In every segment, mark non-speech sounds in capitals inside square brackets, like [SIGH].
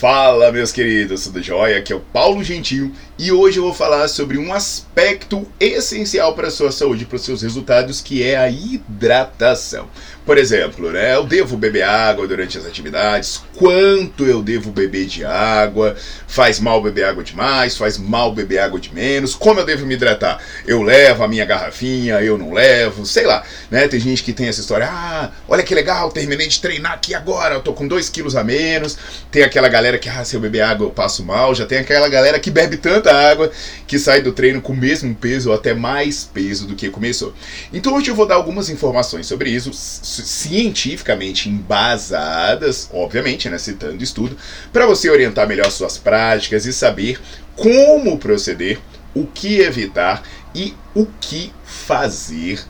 Fala, meus queridos, tudo jóia? Aqui é o Paulo Gentil e hoje eu vou falar sobre um aspecto essencial para a sua saúde, para os seus resultados, que é a hidratação. Por exemplo, né, eu devo beber água durante as atividades, quanto eu devo beber de água, faz mal beber água demais, faz mal beber água de menos, como eu devo me hidratar? Eu levo a minha garrafinha, eu não levo, sei lá, né? Tem gente que tem essa história, ah, olha que legal, terminei de treinar aqui agora, eu tô com 2 quilos a menos, tem aquela galera que, ah, se eu beber água eu passo mal, já tem aquela galera que bebe tanta água que sai do treino com o mesmo peso ou até mais peso do que começou. Então hoje eu vou dar algumas informações sobre isso, cientificamente embasadas, obviamente, né, citando estudo, para você orientar melhor suas práticas e saber como proceder, o que evitar e o que fazer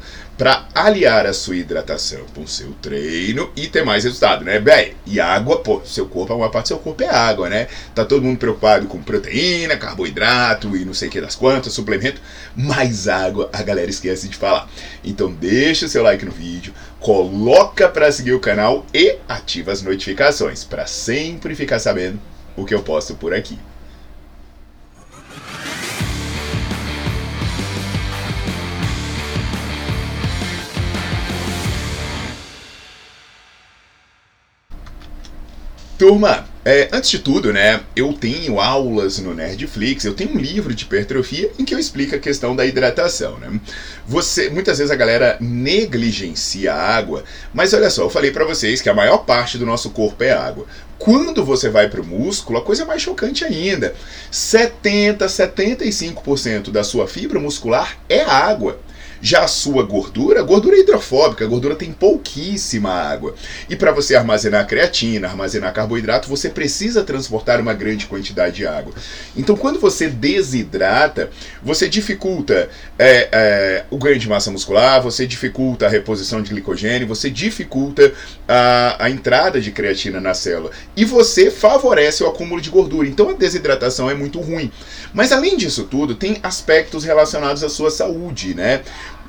para aliar a sua hidratação com o seu treino e ter mais resultado, né? Bem, e água, pô, seu corpo, uma parte do seu corpo é água, né? Tá todo mundo preocupado com proteína, carboidrato e não sei o que das quantas, suplemento, mas água a galera esquece de falar. Então deixa o seu like no vídeo, coloca para seguir o canal e ativa as notificações para sempre ficar sabendo o que eu posto por aqui. Turma, é, antes de tudo, né, eu tenho aulas no Nerdflix, eu tenho um livro de hipertrofia em que eu explico a questão da hidratação, né? Você, muitas vezes a galera negligencia a água, mas olha só, eu falei para vocês que a maior parte do nosso corpo é água. Quando você vai para o músculo, a coisa é mais chocante ainda. 70, 75% da sua fibra muscular é água. Já a sua gordura, gordura é hidrofóbica, a gordura tem pouquíssima água. E para você armazenar creatina, armazenar carboidrato, você precisa transportar uma grande quantidade de água. Então, quando você desidrata, você dificulta é, é, o ganho de massa muscular, você dificulta a reposição de glicogênio, você dificulta a, a entrada de creatina na célula. E você favorece o acúmulo de gordura. Então, a desidratação é muito ruim. Mas, além disso tudo, tem aspectos relacionados à sua saúde, né?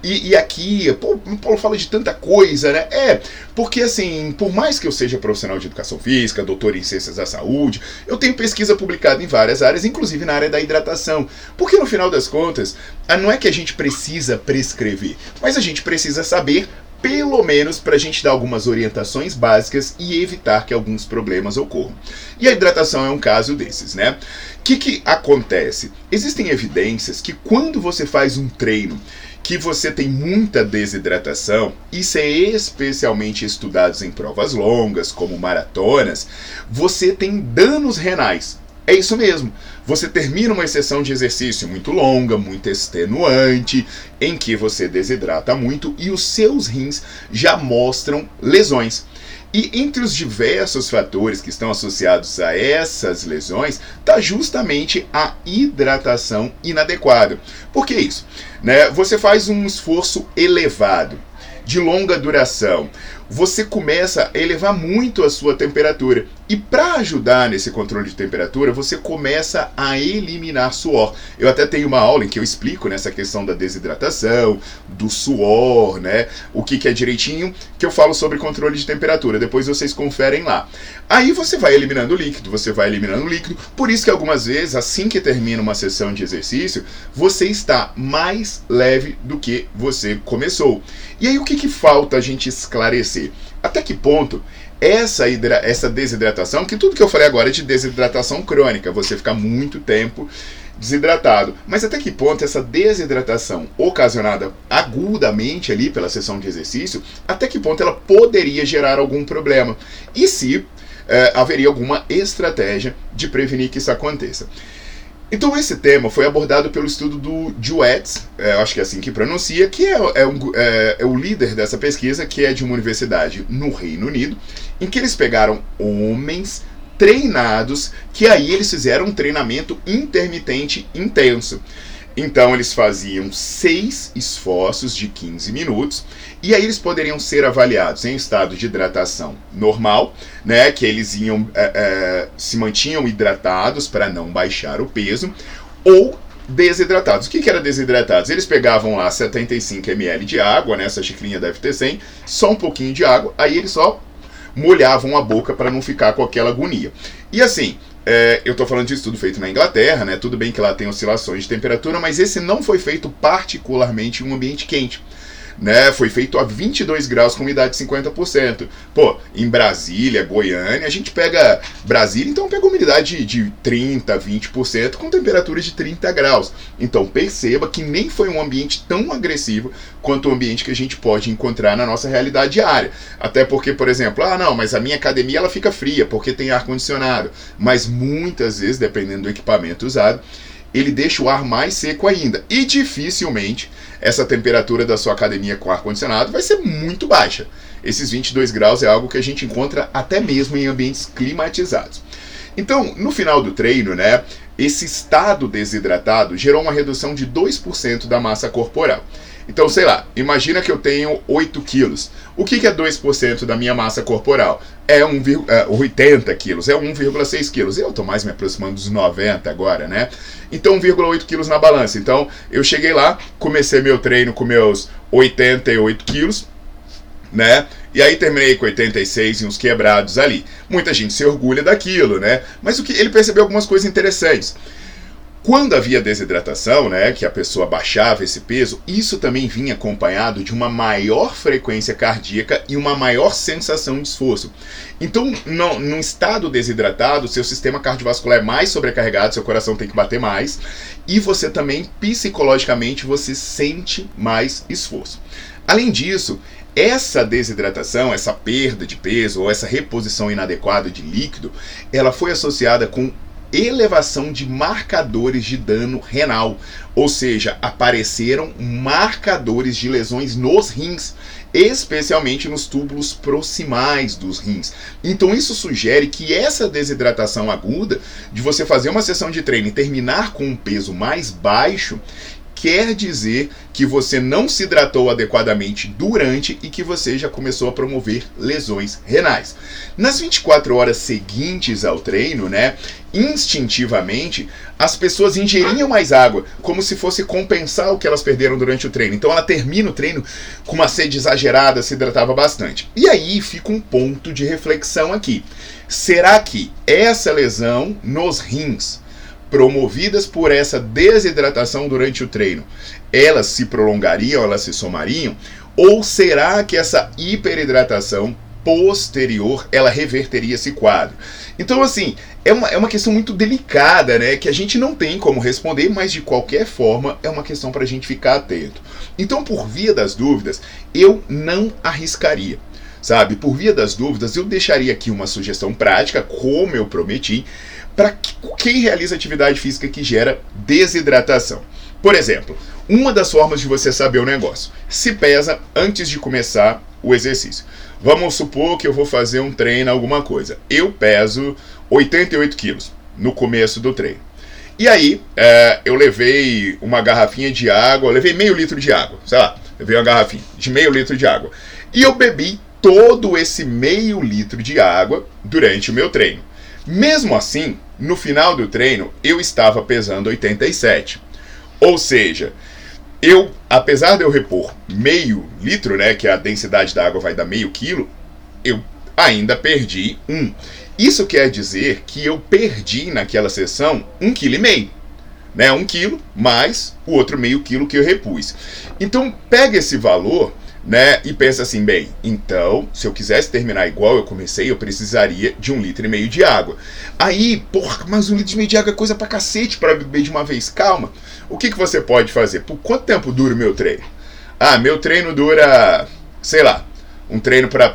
E, e, aqui, pô, o Paulo fala de tanta coisa, né? É, porque assim, por mais que eu seja profissional de educação física, doutor em ciências da saúde, eu tenho pesquisa publicada em várias áreas, inclusive na área da hidratação. Porque no final das contas, ah, não é que a gente precisa prescrever, mas a gente precisa saber pelo menos para a gente dar algumas orientações básicas e evitar que alguns problemas ocorram. E a hidratação é um caso desses, né? O que, que acontece? Existem evidências que quando você faz um treino que você tem muita desidratação, isso é especialmente estudado em provas longas, como maratonas, você tem danos renais. É isso mesmo. Você termina uma sessão de exercício muito longa, muito extenuante, em que você desidrata muito e os seus rins já mostram lesões. E entre os diversos fatores que estão associados a essas lesões, está justamente a hidratação inadequada. Por que isso? Né? Você faz um esforço elevado, de longa duração, você começa a elevar muito a sua temperatura. E para ajudar nesse controle de temperatura, você começa a eliminar suor. Eu até tenho uma aula em que eu explico nessa questão da desidratação, do suor, né? O que, que é direitinho, que eu falo sobre controle de temperatura. Depois vocês conferem lá. Aí você vai eliminando o líquido, você vai eliminando o líquido. Por isso que algumas vezes, assim que termina uma sessão de exercício, você está mais leve do que você começou. E aí o que, que falta a gente esclarecer? Até que ponto essa, essa desidratação, que tudo que eu falei agora é de desidratação crônica, você fica muito tempo desidratado. Mas até que ponto essa desidratação ocasionada agudamente ali pela sessão de exercício, até que ponto ela poderia gerar algum problema? E se é, haveria alguma estratégia de prevenir que isso aconteça? Então esse tema foi abordado pelo estudo do Duets, é, acho que é assim que pronuncia, que é, é, um, é, é, o líder dessa pesquisa, que é de uma universidade no Reino Unido, em que eles pegaram homens treinados, que aí eles fizeram um treinamento intermitente intenso. Então eles faziam seis esforços de 15 minutos e aí eles poderiam ser avaliados em estado de hidratação normal, né, que eles iam é, é, se mantinham hidratados para não baixar o peso, ou desidratados. O que, que era desidratados? Eles pegavam lá 75 ml de água, né, essa xicrinha deve ter 100, só um pouquinho de água, aí eles só molhavam a boca para não ficar com aquela agonia. E assim, é, eu estou falando de estudo feito na Inglaterra, né? Tudo bem que lá tem oscilações de temperatura, mas esse não foi feito particularmente em um ambiente quente né? Foi feito a 22 graus com umidade de 50%. Pô, em Brasília, Goiânia, a gente pega Brasília, então pega umidade de 30, 20% com temperatura de 30 graus. Então perceba que nem foi um ambiente tão agressivo quanto o ambiente que a gente pode encontrar na nossa realidade diária. Até porque, por exemplo, ah, não, mas a minha academia ela fica fria porque tem ar condicionado, mas muitas vezes, dependendo do equipamento usado, ele deixa o ar mais seco ainda. E dificilmente essa temperatura da sua academia com ar-condicionado vai ser muito baixa. Esses 22 graus é algo que a gente encontra até mesmo em ambientes climatizados. Então, no final do treino, né, esse estado desidratado gerou uma redução de 2% da massa corporal. Então, sei lá, imagina que eu tenho 8 quilos. O que, que é 2% da minha massa corporal? É, um, é 80 quilos, é 1,6 quilos. Eu estou mais me aproximando dos 90 agora, né? Então, 1,8 quilos na balança. Então, eu cheguei lá, comecei meu treino com meus 88 quilos, né? E aí terminei com 86 e uns quebrados ali. Muita gente se orgulha daquilo, né? Mas o que ele percebeu algumas coisas interessantes. Quando havia desidratação, né, que a pessoa baixava esse peso, isso também vinha acompanhado de uma maior frequência cardíaca e uma maior sensação de esforço. Então, no, num estado desidratado, seu sistema cardiovascular é mais sobrecarregado, seu coração tem que bater mais, e você também, psicologicamente, você sente mais esforço. Além disso, essa desidratação, essa perda de peso ou essa reposição inadequada de líquido, ela foi associada com elevação de marcadores de dano renal, ou seja, apareceram marcadores de lesões nos rins, especialmente nos túbulos proximais dos rins. Então isso sugere que essa desidratação aguda, de você fazer uma sessão de treino e terminar com um peso mais baixo, quer dizer que você não se hidratou adequadamente durante e que você já começou a promover lesões renais. Nas 24 horas seguintes ao treino, né, instintivamente, as pessoas ingeriam mais água, como se fosse compensar o que elas perderam durante o treino. Então ela termina o treino com uma sede exagerada, se hidratava bastante. E aí fica um ponto de reflexão aqui. Será que essa lesão nos rins promovidas por essa desidratação durante o treino, elas se prolongariam, elas se somariam? Ou será que essa hiperidratação posterior ela reverteria esse quadro? Então, assim, é uma, é uma questão muito delicada, né? Que a gente não tem como responder, mas de qualquer forma é uma questão para a gente ficar atento. Então, por via das dúvidas, eu não arriscaria sabe? Por via das dúvidas, eu deixaria aqui uma sugestão prática, como eu prometi, para quem realiza atividade física que gera desidratação. Por exemplo, uma das formas de você saber o negócio, se pesa antes de começar o exercício. Vamos supor que eu vou fazer um treino, alguma coisa. Eu peso 88 quilos no começo do treino. E aí, é, eu levei uma garrafinha de água, levei meio litro de água, sei lá, levei uma garrafinha de meio litro de água. E eu bebi todo esse meio litro de água durante o meu treino. Mesmo assim, no final do treino, eu estava pesando 87. Ou seja, eu, apesar de eu repor meio litro, né, que a densidade da água vai dar meio quilo, eu ainda perdi um. Isso quer dizer que eu perdi naquela sessão um quilo e meio. Né, um quilo mais o outro meio quilo que eu repus. Então pega esse valor né? E pensa assim, bem, então, se eu quisesse terminar igual eu comecei, eu precisaria de um litro e meio de água. Aí, porra, mas um litro e meio de água é coisa pra cacete para beber de uma vez. Calma. O que, que você pode fazer? Por quanto tempo dura o meu treino? Ah, meu treino dura, sei lá, um treino para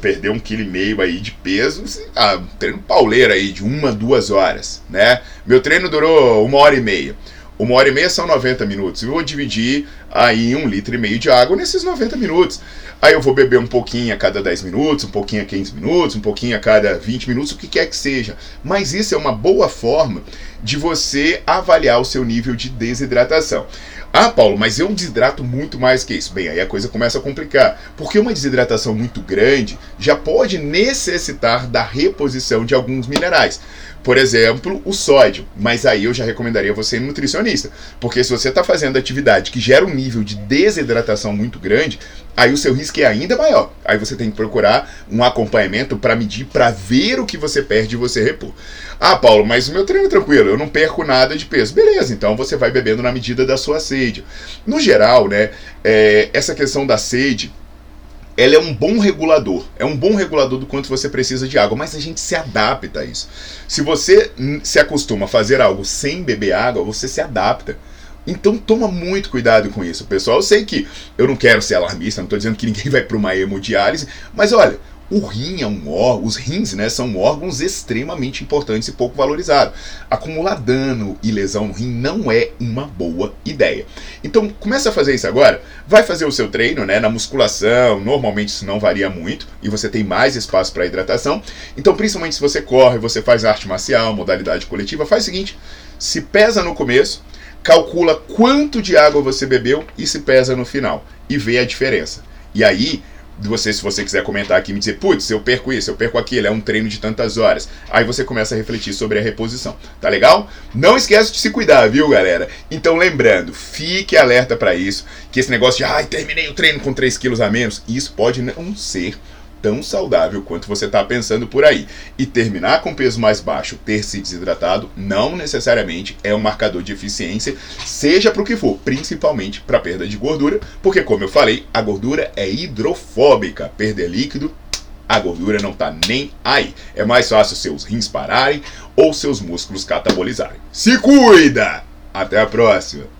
perder um quilo e meio aí de peso, ah, um treino pauleiro aí de uma, duas horas, né? Meu treino durou uma hora e meia. Uma hora e meia são 90 minutos. Eu vou dividir aí um litro e meio de água nesses 90 minutos. Aí eu vou beber um pouquinho a cada 10 minutos, um pouquinho a 15 minutos, um pouquinho a cada 20 minutos, o que quer que seja. Mas isso é uma boa forma de você avaliar o seu nível de desidratação. Ah, Paulo, mas eu desidrato muito mais que isso. Bem, aí a coisa começa a complicar, porque uma desidratação muito grande já pode necessitar da reposição de alguns minerais. Por exemplo, o sódio. Mas aí eu já recomendaria você ir nutricionista. Porque se você está fazendo atividade que gera um nível de desidratação muito grande, aí o seu risco é ainda maior. Aí você tem que procurar um acompanhamento para medir, para ver o que você perde e você repor. Ah, Paulo, mas o meu treino é tranquilo, eu não perco nada de peso. Beleza, então você vai bebendo na medida da sua sede. No geral, né, é, essa questão da sede ela é um bom regulador, é um bom regulador do quanto você precisa de água, mas a gente se adapta a isso. Se você se acostuma a fazer algo sem beber água, você se adapta. Então toma muito cuidado com isso, pessoal. Eu sei que eu não quero ser alarmista, não estou dizendo que ninguém [LAUGHS] vai para uma hemodiálise, mas olha, o rim é um órgão, os rins né, são órgãos extremamente importantes e pouco valorizados. Acumular dano e lesão no rim não é uma boa ideia. Então começa a fazer isso agora, vai fazer o seu treino né, na musculação, normalmente isso não varia muito e você tem mais espaço para hidratação. Então principalmente se você corre, você faz arte marcial, modalidade coletiva, faz o seguinte, se pesa no começo, calcula quanto de água você bebeu e se pesa no final e vê a diferença. E aí de você, se você quiser comentar aqui me dizer, putz, eu perco isso, eu perco aquilo, é um treino de tantas horas. Aí você começa a refletir sobre a reposição, tá legal? Não esquece de se cuidar, viu, galera? Então lembrando, fique alerta para isso, que esse negócio de, ai, terminei o treino com 3 quilos a menos, isso pode não ser tão saudável quanto você está pensando por aí. E terminar com peso mais baixo, ter se desidratado, não necessariamente é um marcador de eficiência, seja para o que for, principalmente para perda de gordura, porque como eu falei, a gordura é hidrofóbica. Perder líquido, a gordura não está nem aí. É mais fácil seus rins pararem ou seus músculos catabolizarem. Se cuida! Até a próxima!